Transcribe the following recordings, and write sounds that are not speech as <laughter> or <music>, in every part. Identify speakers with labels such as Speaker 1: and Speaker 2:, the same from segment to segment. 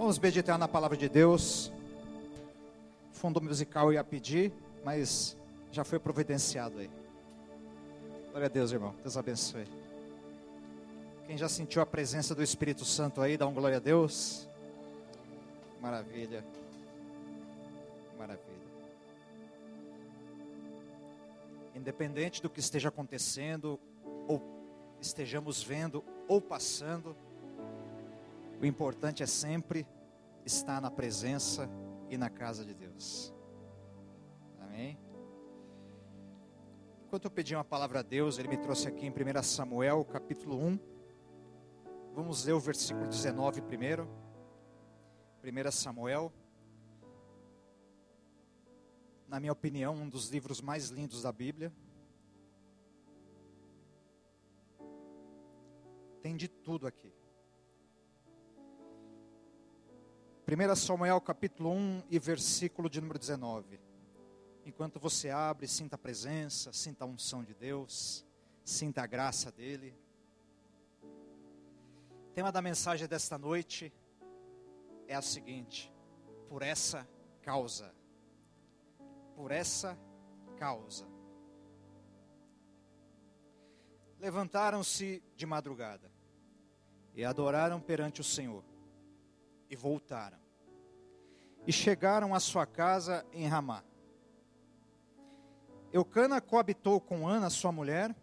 Speaker 1: Vamos meditar na palavra de Deus. Fundo musical ia pedir, mas já foi providenciado aí. Glória a Deus, irmão. Deus abençoe. Quem já sentiu a presença do Espírito Santo aí, dá um glória a Deus. Maravilha. Maravilha. Independente do que esteja acontecendo, ou estejamos vendo, ou passando, o importante é sempre estar na presença e na casa de Deus. Amém? Enquanto eu pedi uma palavra a Deus, Ele me trouxe aqui em 1 Samuel, capítulo 1. Vamos ler o versículo 19 primeiro. 1 Samuel. Na minha opinião, um dos livros mais lindos da Bíblia. Tem de tudo aqui. 1 Samuel capítulo 1 e versículo de número 19. Enquanto você abre, sinta a presença, sinta a unção de Deus, sinta a graça dele. O tema da mensagem desta noite é a seguinte: por essa causa. Por essa causa. Levantaram-se de madrugada e adoraram perante o Senhor e voltaram. E chegaram à sua casa em Ramá. Eucana coabitou com Ana, sua mulher,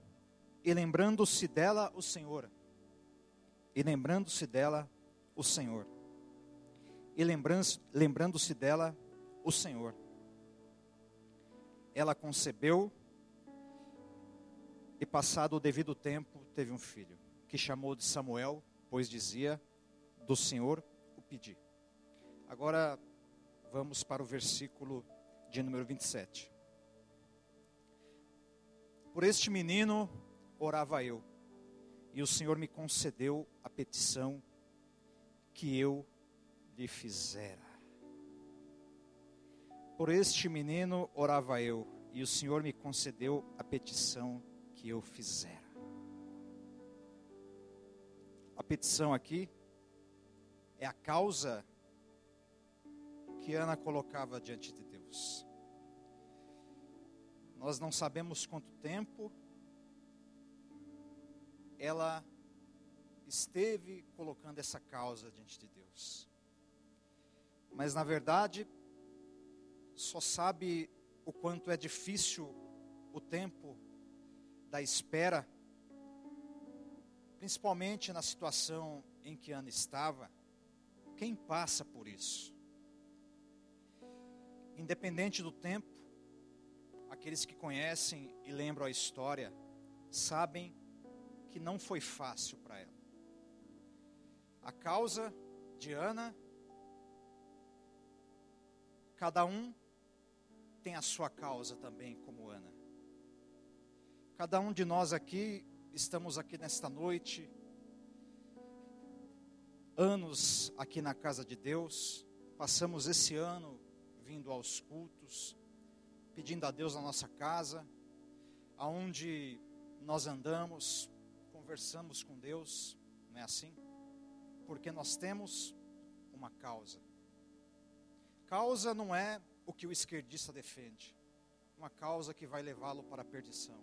Speaker 1: e lembrando-se dela o Senhor. E lembrando-se dela o Senhor. E lembrando-se dela o Senhor. Ela concebeu e passado o devido tempo teve um filho, que chamou de Samuel, pois dizia: do Senhor pedir. Agora vamos para o versículo de número 27. Por este menino orava eu, e o Senhor me concedeu a petição que eu lhe fizera. Por este menino orava eu, e o Senhor me concedeu a petição que eu fizera. A petição aqui é a causa que Ana colocava diante de Deus. Nós não sabemos quanto tempo ela esteve colocando essa causa diante de Deus. Mas na verdade, só sabe o quanto é difícil o tempo da espera, principalmente na situação em que Ana estava quem passa por isso? Independente do tempo, aqueles que conhecem e lembram a história sabem que não foi fácil para ela. A causa de Ana, cada um tem a sua causa também, como Ana. Cada um de nós aqui, estamos aqui nesta noite, anos aqui na casa de Deus, passamos esse ano vindo aos cultos, pedindo a Deus na nossa casa, aonde nós andamos, conversamos com Deus, não é assim? Porque nós temos uma causa. Causa não é o que o esquerdista defende, uma causa que vai levá-lo para a perdição.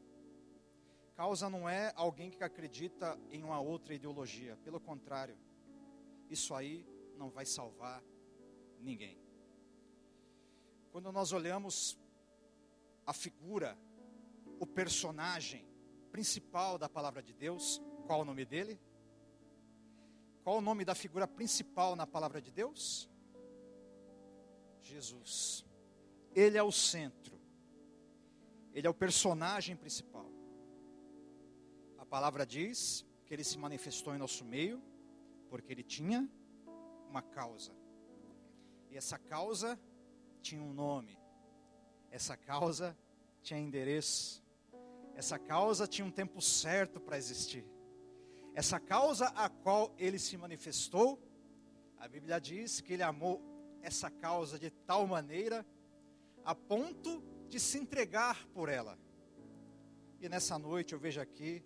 Speaker 1: Causa não é alguém que acredita em uma outra ideologia, pelo contrário, isso aí não vai salvar ninguém. Quando nós olhamos a figura, o personagem principal da palavra de Deus, qual o nome dele? Qual o nome da figura principal na palavra de Deus? Jesus. Ele é o centro. Ele é o personagem principal. A palavra diz que ele se manifestou em nosso meio porque ele tinha uma causa. E essa causa tinha um nome. Essa causa tinha endereço. Essa causa tinha um tempo certo para existir. Essa causa a qual ele se manifestou, a Bíblia diz que ele amou essa causa de tal maneira a ponto de se entregar por ela. E nessa noite eu vejo aqui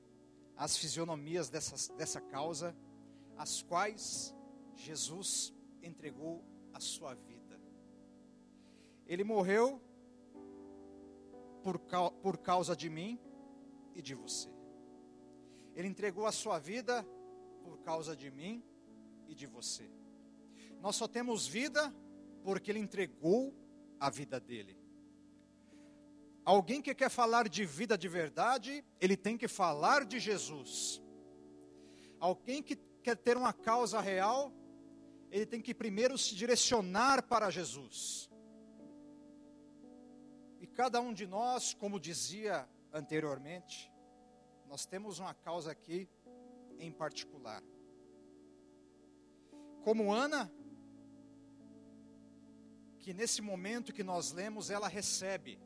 Speaker 1: as fisionomias dessa, dessa causa as quais Jesus entregou a sua vida. Ele morreu por, por causa de mim e de você. Ele entregou a sua vida por causa de mim e de você. Nós só temos vida porque Ele entregou a vida dele. Alguém que quer falar de vida de verdade, ele tem que falar de Jesus. Alguém que quer ter uma causa real, ele tem que primeiro se direcionar para Jesus. Cada um de nós, como dizia anteriormente, nós temos uma causa aqui em particular. Como Ana, que nesse momento que nós lemos, ela recebe,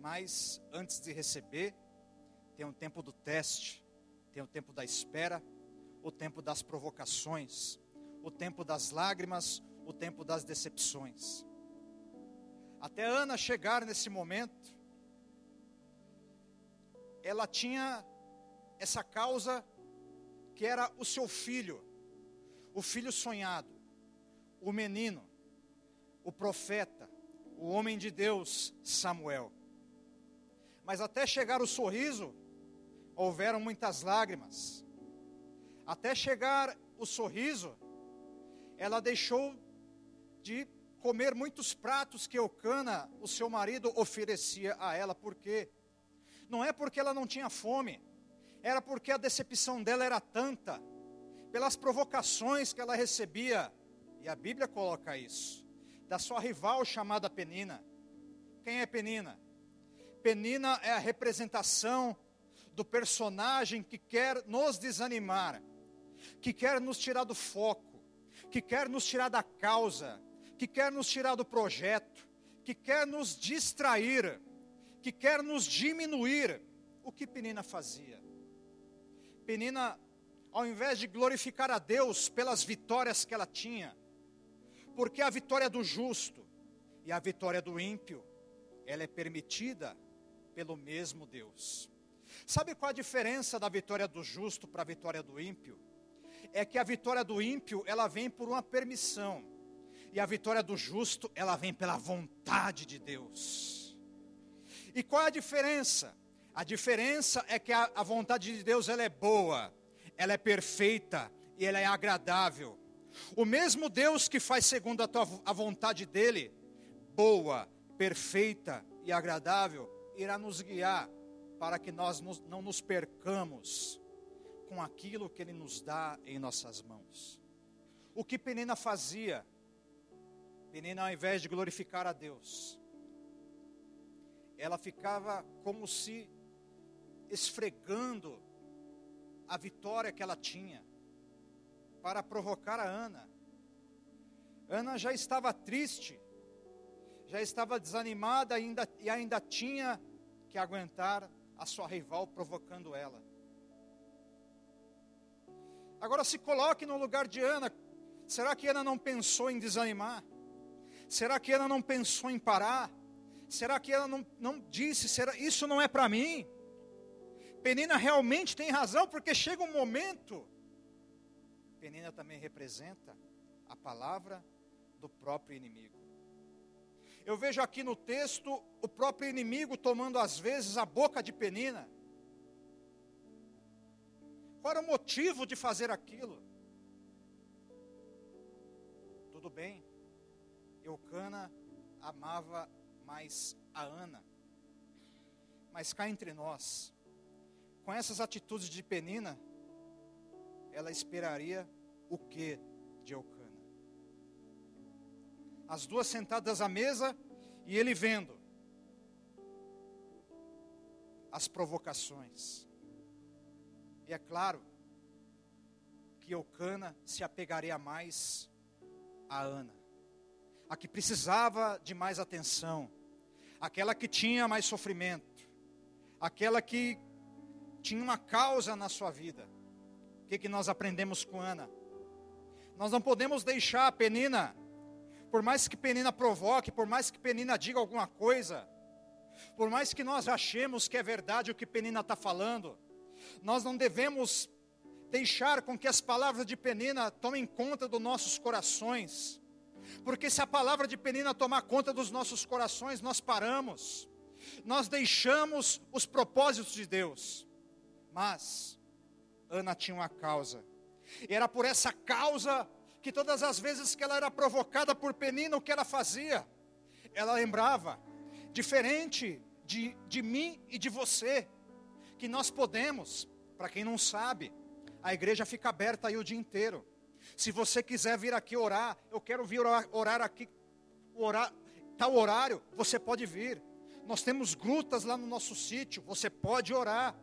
Speaker 1: mas antes de receber, tem um tempo do teste, tem o tempo da espera, o tempo das provocações, o tempo das lágrimas, o tempo das decepções. Até Ana chegar nesse momento, ela tinha essa causa que era o seu filho, o filho sonhado, o menino, o profeta, o homem de Deus, Samuel. Mas até chegar o sorriso, houveram muitas lágrimas. Até chegar o sorriso, ela deixou de comer muitos pratos que Eucana, o seu marido, oferecia a ela, porque não é porque ela não tinha fome, era porque a decepção dela era tanta, pelas provocações que ela recebia, e a Bíblia coloca isso, da sua rival chamada Penina. Quem é Penina? Penina é a representação do personagem que quer nos desanimar, que quer nos tirar do foco, que quer nos tirar da causa, que quer nos tirar do projeto, que quer nos distrair, que quer nos diminuir. O que Penina fazia? Penina, ao invés de glorificar a Deus pelas vitórias que ela tinha, porque a vitória do justo e a vitória do ímpio, ela é permitida pelo mesmo Deus. Sabe qual a diferença da vitória do justo para a vitória do ímpio? É que a vitória do ímpio, ela vem por uma permissão, e a vitória do justo, ela vem pela vontade de Deus. E qual é a diferença? A diferença é que a, a vontade de Deus ela é boa, ela é perfeita e ela é agradável. O mesmo Deus que faz segundo a, tua, a vontade dele, boa, perfeita e agradável, irá nos guiar para que nós não nos percamos com aquilo que Ele nos dá em nossas mãos. O que Penina fazia? Penina, ao invés de glorificar a Deus, ela ficava como se esfregando a vitória que ela tinha para provocar a Ana. Ana já estava triste, já estava desanimada ainda, e ainda tinha que aguentar a sua rival provocando ela. Agora se coloque no lugar de Ana. Será que Ana não pensou em desanimar? Será que Ana não pensou em parar? Será que ela não, não disse, será, isso não é para mim? Penina realmente tem razão, porque chega um momento. Penina também representa a palavra do próprio inimigo. Eu vejo aqui no texto o próprio inimigo tomando às vezes a boca de Penina. Qual era o motivo de fazer aquilo? Tudo bem, Eucana amava mais a Ana. Mas cá entre nós, com essas atitudes de Penina, ela esperaria o que de Eucana? as duas sentadas à mesa e ele vendo as provocações. E é claro que Eucana se apegaria mais a Ana, a que precisava de mais atenção, aquela que tinha mais sofrimento, aquela que tinha uma causa na sua vida. O que, que nós aprendemos com Ana? Nós não podemos deixar a Penina por mais que Penina provoque, por mais que Penina diga alguma coisa, por mais que nós achemos que é verdade o que Penina está falando, nós não devemos deixar com que as palavras de Penina tomem conta dos nossos corações. Porque se a palavra de Penina tomar conta dos nossos corações, nós paramos. Nós deixamos os propósitos de Deus. Mas Ana tinha uma causa. E era por essa causa que todas as vezes que ela era provocada por Penina, o que ela fazia? Ela lembrava, diferente de, de mim e de você, que nós podemos, para quem não sabe, a igreja fica aberta aí o dia inteiro. Se você quiser vir aqui orar, eu quero vir orar, orar aqui, orar, tal horário, você pode vir. Nós temos grutas lá no nosso sítio, você pode orar.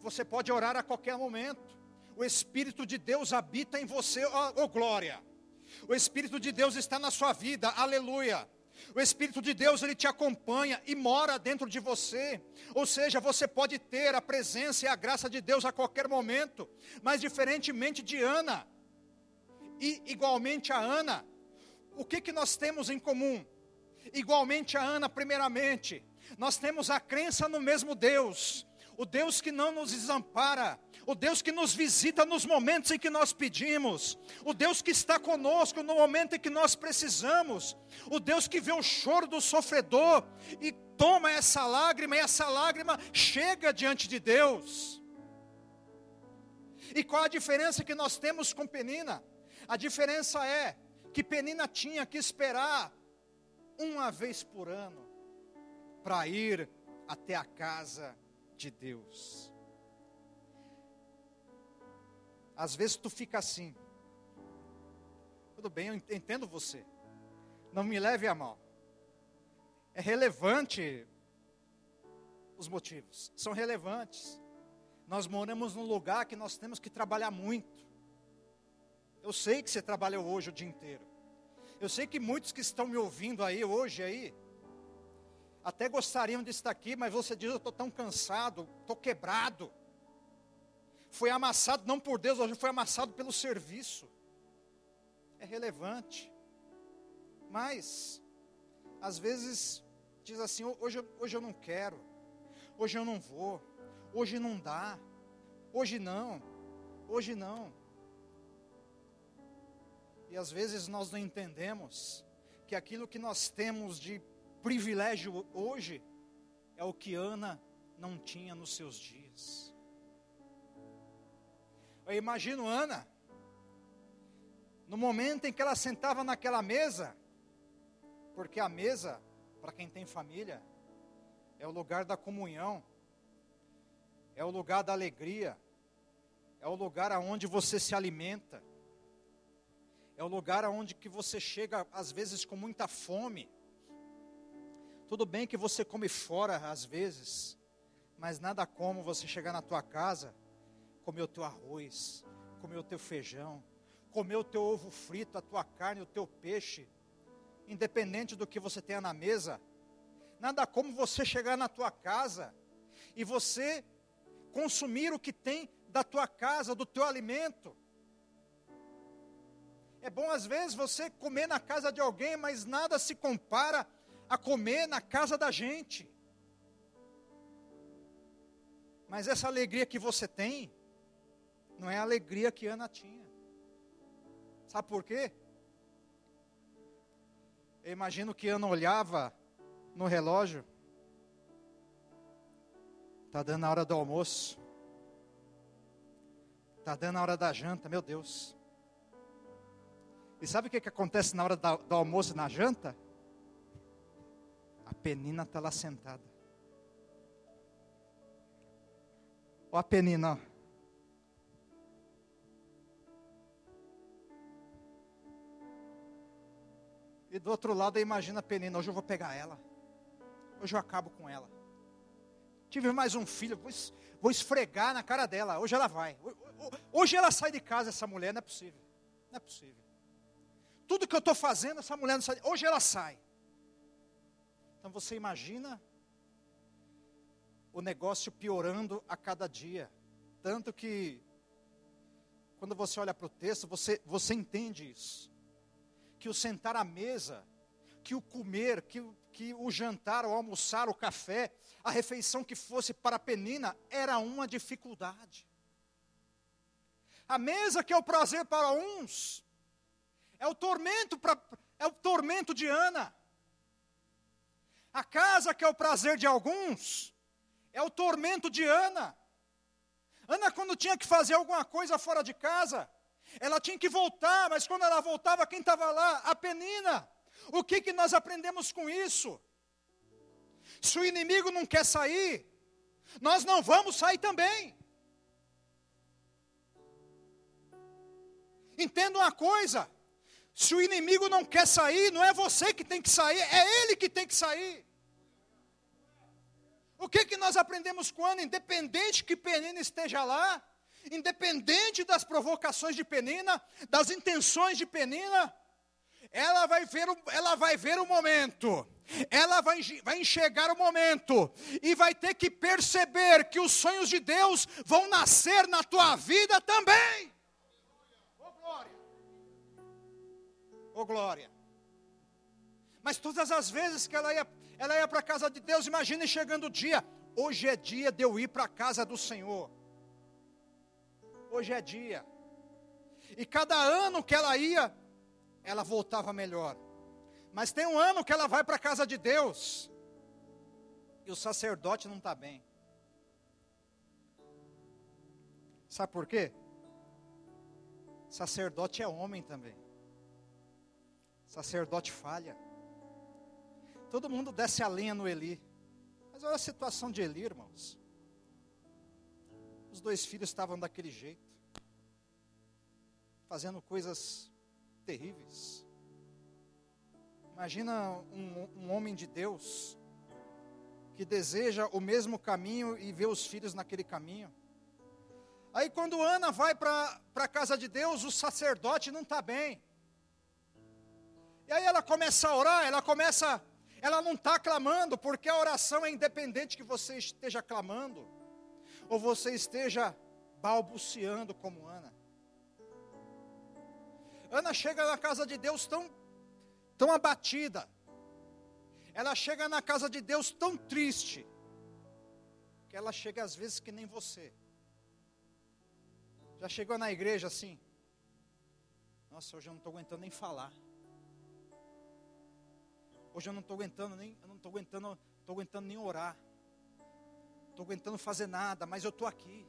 Speaker 1: Você pode orar a qualquer momento. O Espírito de Deus habita em você, ó oh, oh, glória. O Espírito de Deus está na sua vida, aleluia. O Espírito de Deus, ele te acompanha e mora dentro de você. Ou seja, você pode ter a presença e a graça de Deus a qualquer momento. Mas diferentemente de Ana, e igualmente a Ana, o que, que nós temos em comum? Igualmente a Ana, primeiramente, nós temos a crença no mesmo Deus, o Deus que não nos desampara, o Deus que nos visita nos momentos em que nós pedimos, o Deus que está conosco no momento em que nós precisamos, o Deus que vê o choro do sofredor e toma essa lágrima, e essa lágrima chega diante de Deus. E qual a diferença que nós temos com Penina? A diferença é que Penina tinha que esperar uma vez por ano para ir até a casa de Deus. Às vezes tu fica assim. Tudo bem, eu entendo você. Não me leve a mal. É relevante os motivos, são relevantes. Nós moramos num lugar que nós temos que trabalhar muito. Eu sei que você trabalhou hoje o dia inteiro. Eu sei que muitos que estão me ouvindo aí hoje aí até gostariam de estar aqui, mas você diz: Eu estou tão cansado, estou quebrado. Foi amassado não por Deus, hoje foi amassado pelo serviço. É relevante. Mas, às vezes, diz assim: hoje, hoje eu não quero, hoje eu não vou, hoje não dá, hoje não, hoje não. E às vezes nós não entendemos que aquilo que nós temos de privilégio hoje é o que Ana não tinha nos seus dias. Eu imagino Ana, no momento em que ela sentava naquela mesa, porque a mesa, para quem tem família, é o lugar da comunhão, é o lugar da alegria, é o lugar aonde você se alimenta, é o lugar aonde que você chega às vezes com muita fome, tudo bem que você come fora às vezes, mas nada como você chegar na tua casa, comer o teu arroz, comer o teu feijão, comer o teu ovo frito, a tua carne, o teu peixe, independente do que você tenha na mesa. Nada como você chegar na tua casa e você consumir o que tem da tua casa, do teu alimento. É bom às vezes você comer na casa de alguém, mas nada se compara a comer na casa da gente. Mas essa alegria que você tem, não é a alegria que Ana tinha. Sabe por quê? Eu imagino que Ana olhava no relógio. Está dando a hora do almoço. Está dando a hora da janta, meu Deus. E sabe o que, que acontece na hora do almoço e na janta? A Penina está lá sentada. Ó a Penina, ó. E do outro lado, imagina a Penina, hoje eu vou pegar ela. Hoje eu acabo com ela. Tive mais um filho, vou, vou esfregar na cara dela. Hoje ela vai. Hoje ela sai de casa, essa mulher, não é possível. Não é possível. Tudo que eu estou fazendo, essa mulher não sai. Hoje ela sai. Então você imagina o negócio piorando a cada dia. Tanto que, quando você olha para o texto, você, você entende isso. Que o sentar à mesa, que o comer, que, que o jantar, o almoçar, o café, a refeição que fosse para a penina, era uma dificuldade. A mesa que é o prazer para uns, é o tormento para é o tormento de Ana. A casa que é o prazer de alguns, é o tormento de Ana. Ana, quando tinha que fazer alguma coisa fora de casa, ela tinha que voltar, mas quando ela voltava, quem estava lá? A penina. O que, que nós aprendemos com isso? Se o inimigo não quer sair, nós não vamos sair também. Entenda uma coisa: se o inimigo não quer sair, não é você que tem que sair, é ele que tem que sair. O que, que nós aprendemos Ana? Independente que Penina esteja lá, independente das provocações de Penina, das intenções de Penina, ela vai ver, ela vai ver o momento, ela vai, vai enxergar o momento, e vai ter que perceber que os sonhos de Deus vão nascer na tua vida também. Oh glória! Mas todas as vezes que ela ia, ela ia para a casa de Deus, imagine chegando o dia, hoje é dia de eu ir para a casa do Senhor. Hoje é dia. E cada ano que ela ia, ela voltava melhor. Mas tem um ano que ela vai para a casa de Deus e o sacerdote não está bem. Sabe por quê? Sacerdote é homem também. Sacerdote falha. Todo mundo desce a lenha no Eli. Mas olha a situação de Eli, irmãos. Os dois filhos estavam daquele jeito, fazendo coisas terríveis. Imagina um, um homem de Deus que deseja o mesmo caminho e vê os filhos naquele caminho. Aí quando Ana vai para a casa de Deus, o sacerdote não está bem. E aí ela começa a orar, ela começa, ela não está clamando, porque a oração é independente que você esteja clamando, ou você esteja balbuciando como Ana. Ana chega na casa de Deus tão, tão abatida. Ela chega na casa de Deus tão triste. Que ela chega às vezes que nem você. Já chegou na igreja assim? Nossa, hoje eu não estou aguentando nem falar. Hoje eu não estou aguentando nem, eu não estou aguentando, estou aguentando nem orar. Estou aguentando fazer nada, mas eu estou aqui.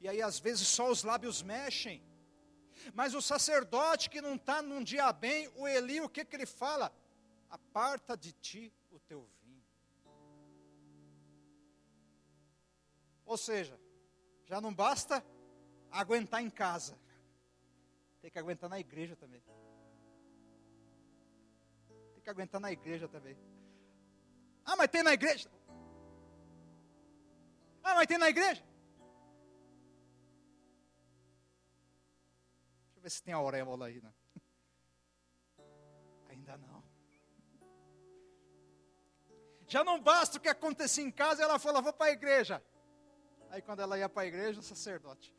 Speaker 1: E aí às vezes só os lábios mexem. Mas o sacerdote que não está num dia bem, o Eli, o que, que ele fala? Aparta de ti o teu vinho. Ou seja, já não basta aguentar em casa, tem que aguentar na igreja também. Tem que aguentar na igreja também. Ah, mas tem na igreja. Ah, mas tem na igreja. eu ver se tem auréola aí, né? <laughs> Ainda não. Já não basta o que acontecia em casa, ela falou, vou para a igreja. Aí quando ela ia para a igreja, o sacerdote.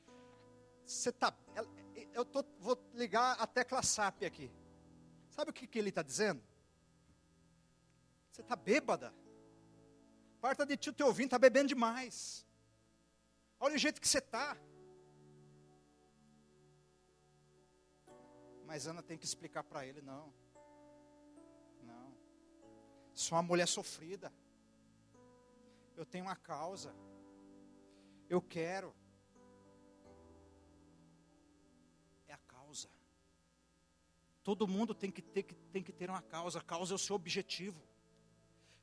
Speaker 1: Você tá. Eu tô, vou ligar a tecla SAP aqui. Sabe o que, que ele está dizendo? Você está bêbada. Parta de ti o teu vinho, está bebendo demais. Olha o jeito que você está. Mas Ana tem que explicar para ele: não. Não. Sou uma mulher sofrida. Eu tenho uma causa. Eu quero. É a causa. Todo mundo tem que ter, tem que ter uma causa. A causa é o seu objetivo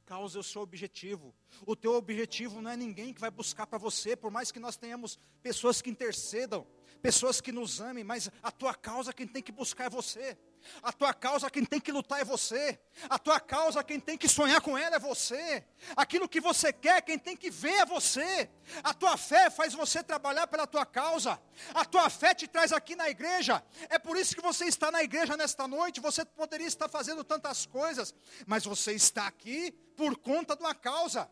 Speaker 1: causa é o seu objetivo. O teu objetivo não é ninguém que vai buscar para você, por mais que nós tenhamos pessoas que intercedam, pessoas que nos amem, mas a tua causa quem tem que buscar é você. A tua causa quem tem que lutar é você. A tua causa quem tem que sonhar com ela é você. Aquilo que você quer, quem tem que ver é você. A tua fé faz você trabalhar pela tua causa. A tua fé te traz aqui na igreja. É por isso que você está na igreja nesta noite. Você poderia estar fazendo tantas coisas, mas você está aqui por conta de uma causa.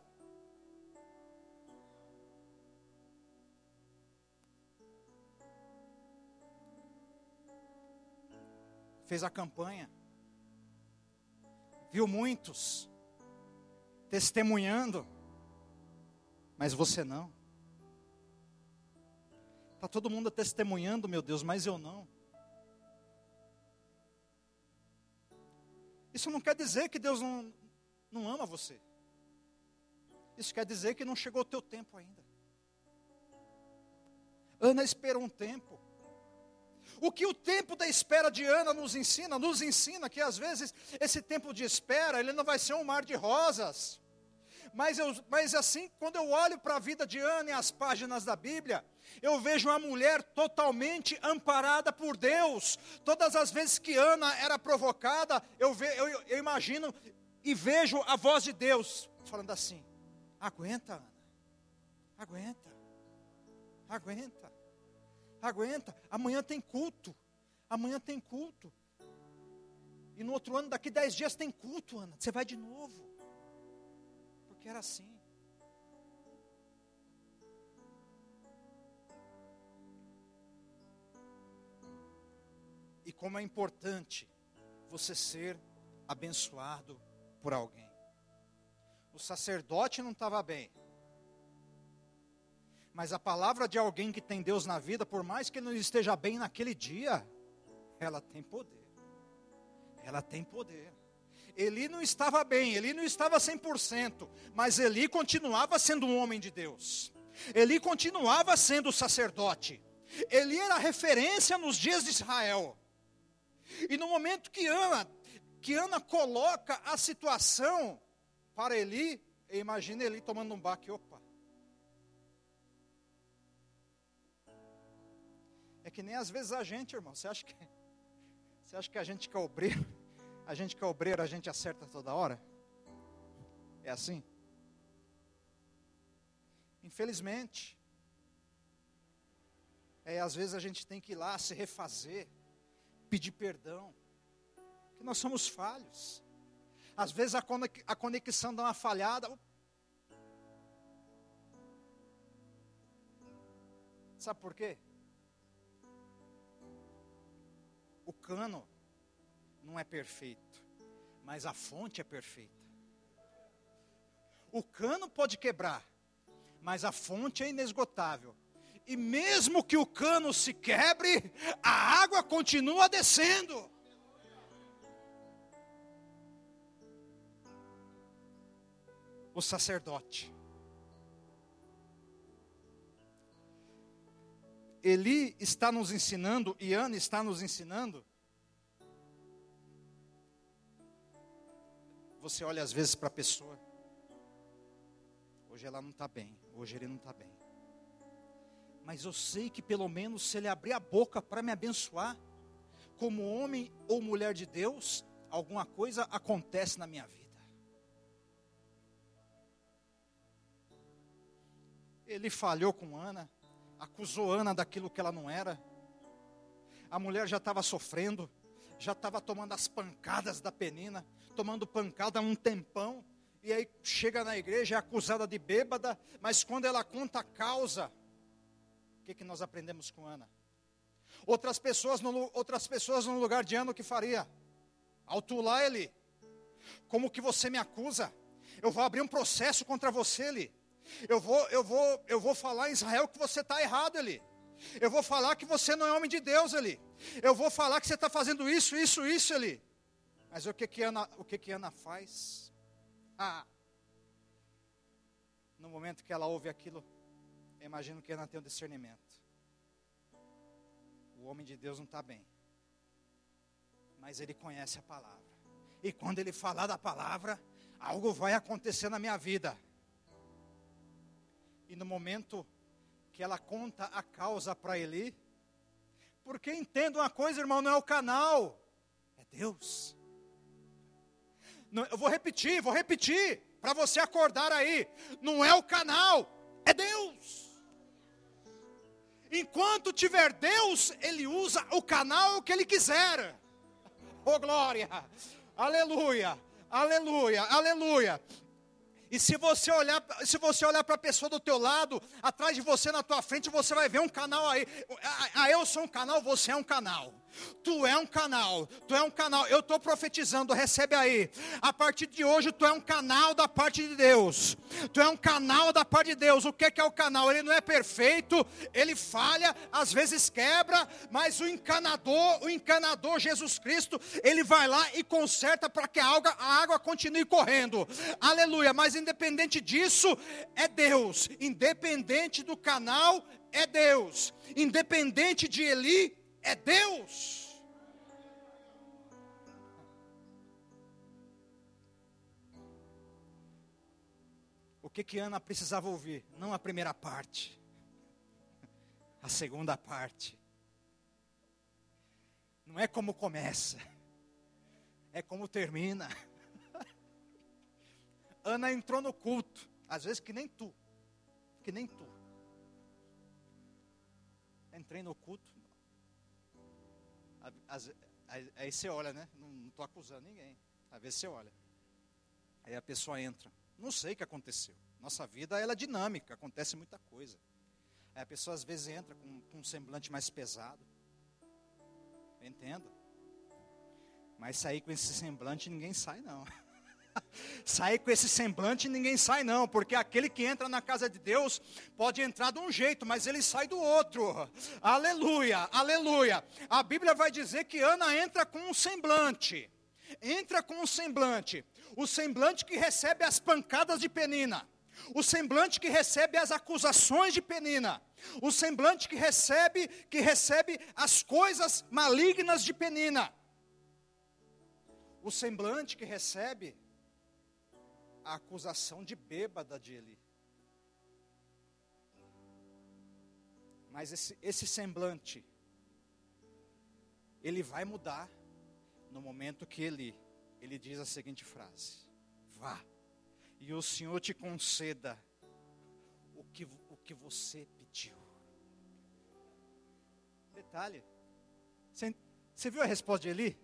Speaker 1: Fez a campanha, viu muitos testemunhando, mas você não. Está todo mundo testemunhando, meu Deus, mas eu não. Isso não quer dizer que Deus não, não ama você. Isso quer dizer que não chegou o teu tempo ainda. Ana esperou um tempo. O que o tempo da espera de Ana nos ensina? Nos ensina que às vezes esse tempo de espera, ele não vai ser um mar de rosas. Mas, eu, mas assim, quando eu olho para a vida de Ana e as páginas da Bíblia, eu vejo uma mulher totalmente amparada por Deus. Todas as vezes que Ana era provocada, eu, ve, eu, eu imagino e vejo a voz de Deus falando assim: aguenta, Ana, aguenta, aguenta, aguenta. Amanhã tem culto, amanhã tem culto. E no outro ano, daqui dez dias tem culto, Ana. Você vai de novo. Porque era assim. E como é importante você ser abençoado por alguém. O sacerdote não estava bem. Mas a palavra de alguém que tem Deus na vida, por mais que ele não esteja bem naquele dia, ela tem poder. Ela tem poder. Eli não estava bem, Eli não estava 100%, mas Eli continuava sendo um homem de Deus. Eli continuava sendo sacerdote. Eli era referência nos dias de Israel. E no momento que Ana, que Ana coloca a situação para Eli, imagina Eli tomando um baque, opa. É que nem às vezes a gente, irmão, você acha que você acha que a gente que é obreiro, a gente que é obreiro, a gente acerta toda hora? É assim? Infelizmente. É, às vezes a gente tem que ir lá se refazer pedir perdão, que nós somos falhos. Às vezes a conexão dá uma falhada. Sabe por quê? Cano não é perfeito, mas a fonte é perfeita. O cano pode quebrar, mas a fonte é inesgotável e mesmo que o cano se quebre, a água continua descendo. O sacerdote. Eli está nos ensinando, e Ana está nos ensinando. Você olha às vezes para a pessoa, hoje ela não está bem, hoje ele não está bem mas eu sei que pelo menos se ele abrir a boca para me abençoar, como homem ou mulher de Deus, alguma coisa acontece na minha vida. Ele falhou com Ana, acusou Ana daquilo que ela não era. A mulher já estava sofrendo, já estava tomando as pancadas da penina, tomando pancada há um tempão, e aí chega na igreja é acusada de bêbada, mas quando ela conta a causa, que, que nós aprendemos com Ana? Outras pessoas, no, outras pessoas no lugar de Ana, o que faria? Autular ele. Como que você me acusa? Eu vou abrir um processo contra você, ele. Eu vou, eu vou, eu vou falar em Israel que você está errado, ele. Eu vou falar que você não é homem de Deus, ele. Eu vou falar que você está fazendo isso, isso, isso, ele. Mas o que que Ana, o que que Ana faz? Ah, no momento que ela ouve aquilo, imagino que Ana tem um discernimento. O homem de Deus não está bem. Mas ele conhece a palavra. E quando ele falar da palavra, algo vai acontecer na minha vida. E no momento que ela conta a causa para Eli, porque entenda uma coisa, irmão, não é o canal, é Deus. Eu vou repetir, vou repetir, para você acordar aí. Não é o canal, é Deus. Enquanto tiver Deus, Ele usa o canal que Ele quiser. <laughs> Oh glória! Aleluia! Aleluia! Aleluia! E se você olhar, se você olhar para a pessoa do teu lado, atrás de você, na tua frente, você vai ver um canal aí. Ah, eu sou um canal, você é um canal. Tu é um canal, tu é um canal. Eu estou profetizando, recebe aí. A partir de hoje, tu é um canal da parte de Deus. Tu é um canal da parte de Deus. O que é o canal? Ele não é perfeito, ele falha, às vezes quebra, mas o encanador, o encanador Jesus Cristo, ele vai lá e conserta para que a água, a água continue correndo. Aleluia. Mas independente disso, é Deus. Independente do canal, é Deus. Independente de Eli, é Deus. O que que Ana precisava ouvir? Não a primeira parte, a segunda parte. Não é como começa, é como termina. <laughs> Ana entrou no culto, às vezes que nem tu, que nem tu. Entrei no culto, aí você olha, né? Não estou acusando ninguém. Às vezes você olha. Aí a pessoa entra. Não sei o que aconteceu. Nossa vida ela é dinâmica, acontece muita coisa. Aí a pessoa às vezes entra com, com um semblante mais pesado. Entendo. Mas sair com esse semblante ninguém sai não. <laughs> <laughs> sair com esse semblante ninguém sai não, porque aquele que entra na casa de Deus pode entrar de um jeito, mas ele sai do outro. Aleluia, aleluia. A Bíblia vai dizer que Ana entra com um semblante. Entra com um semblante. O semblante que recebe as pancadas de Penina. O semblante que recebe as acusações de Penina. O semblante que recebe que recebe as coisas malignas de Penina. O semblante que recebe a acusação de bêbada de Eli. Mas esse, esse semblante, ele vai mudar no momento que ele, ele diz a seguinte frase: Vá, e o Senhor te conceda o que, o que você pediu. Detalhe, você, você viu a resposta de Eli?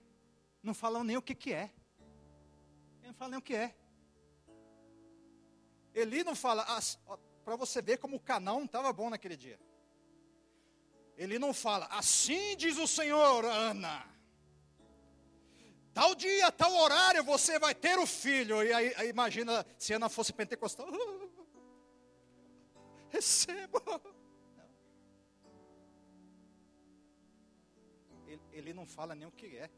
Speaker 1: Não falam nem o que, que é. Ele não fala nem o que é. Eli não fala, ah, para você ver como o canal não estava bom naquele dia. Ele não fala, assim diz o Senhor, Ana. Tal dia, tal horário você vai ter o filho. E aí, aí imagina se Ana fosse pentecostal. recebo. <laughs> Ele, ele não fala nem o que é.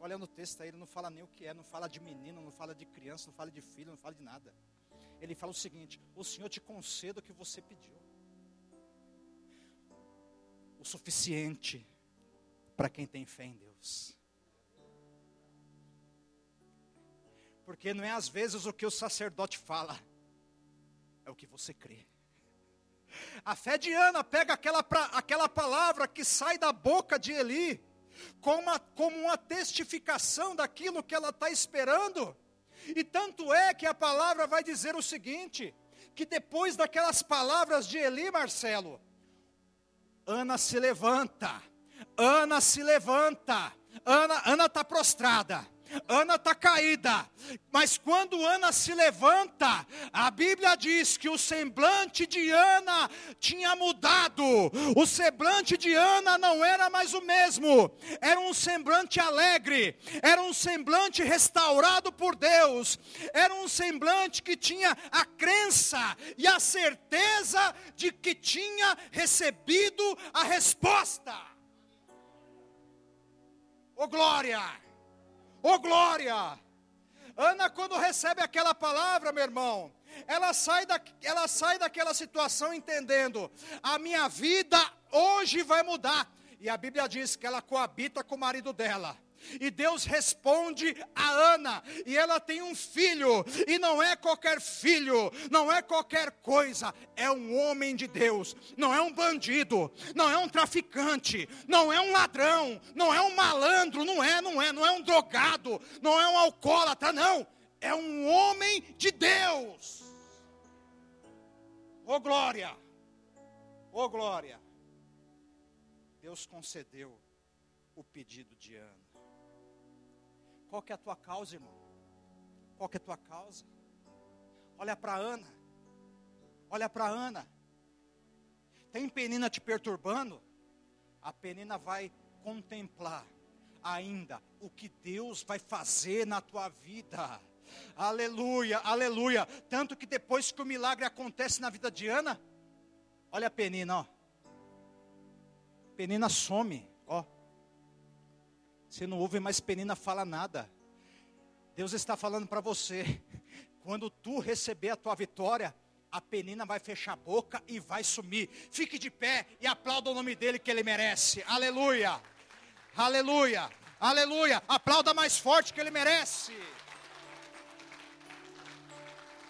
Speaker 1: Olha no texto aí, ele não fala nem o que é, não fala de menino, não fala de criança, não fala de filho, não fala de nada ele fala o seguinte: o Senhor te conceda o que você pediu. O suficiente para quem tem fé em Deus. Porque não é às vezes o que o sacerdote fala, é o que você crê. A fé de Ana pega aquela, aquela palavra que sai da boca de Eli, como uma, como uma testificação daquilo que ela está esperando. E tanto é que a palavra vai dizer o seguinte: que depois daquelas palavras de Eli, Marcelo, Ana se levanta, Ana se levanta, Ana está prostrada. Ana está caída, mas quando Ana se levanta, a Bíblia diz que o semblante de Ana tinha mudado, o semblante de Ana não era mais o mesmo, era um semblante alegre, era um semblante restaurado por Deus, era um semblante que tinha a crença e a certeza de que tinha recebido a resposta. Oh glória! Oh glória! Ana, quando recebe aquela palavra, meu irmão, ela sai, da, ela sai daquela situação entendendo: a minha vida hoje vai mudar. E a Bíblia diz que ela coabita com o marido dela. E Deus responde a Ana, e ela tem um filho, e não é qualquer filho, não é qualquer coisa, é um homem de Deus, não é um bandido, não é um traficante, não é um ladrão, não é um malandro, não é, não é, não é um drogado, não é um alcoólatra, não, é um homem de Deus. Ô oh, glória, ô oh, glória. Deus concedeu o pedido de Ana. Qual que é a tua causa, irmão? Qual que é a tua causa? Olha para Ana. Olha para Ana. Tem penina te perturbando? A penina vai contemplar ainda o que Deus vai fazer na tua vida. Aleluia, aleluia. Tanto que depois que o milagre acontece na vida de Ana, olha a penina, ó. Penina some. Você não ouve mais Penina fala nada. Deus está falando para você. Quando tu receber a tua vitória, a penina vai fechar a boca e vai sumir. Fique de pé e aplauda o nome dele que ele merece. Aleluia. Aleluia. Aleluia. Aplauda mais forte que ele merece.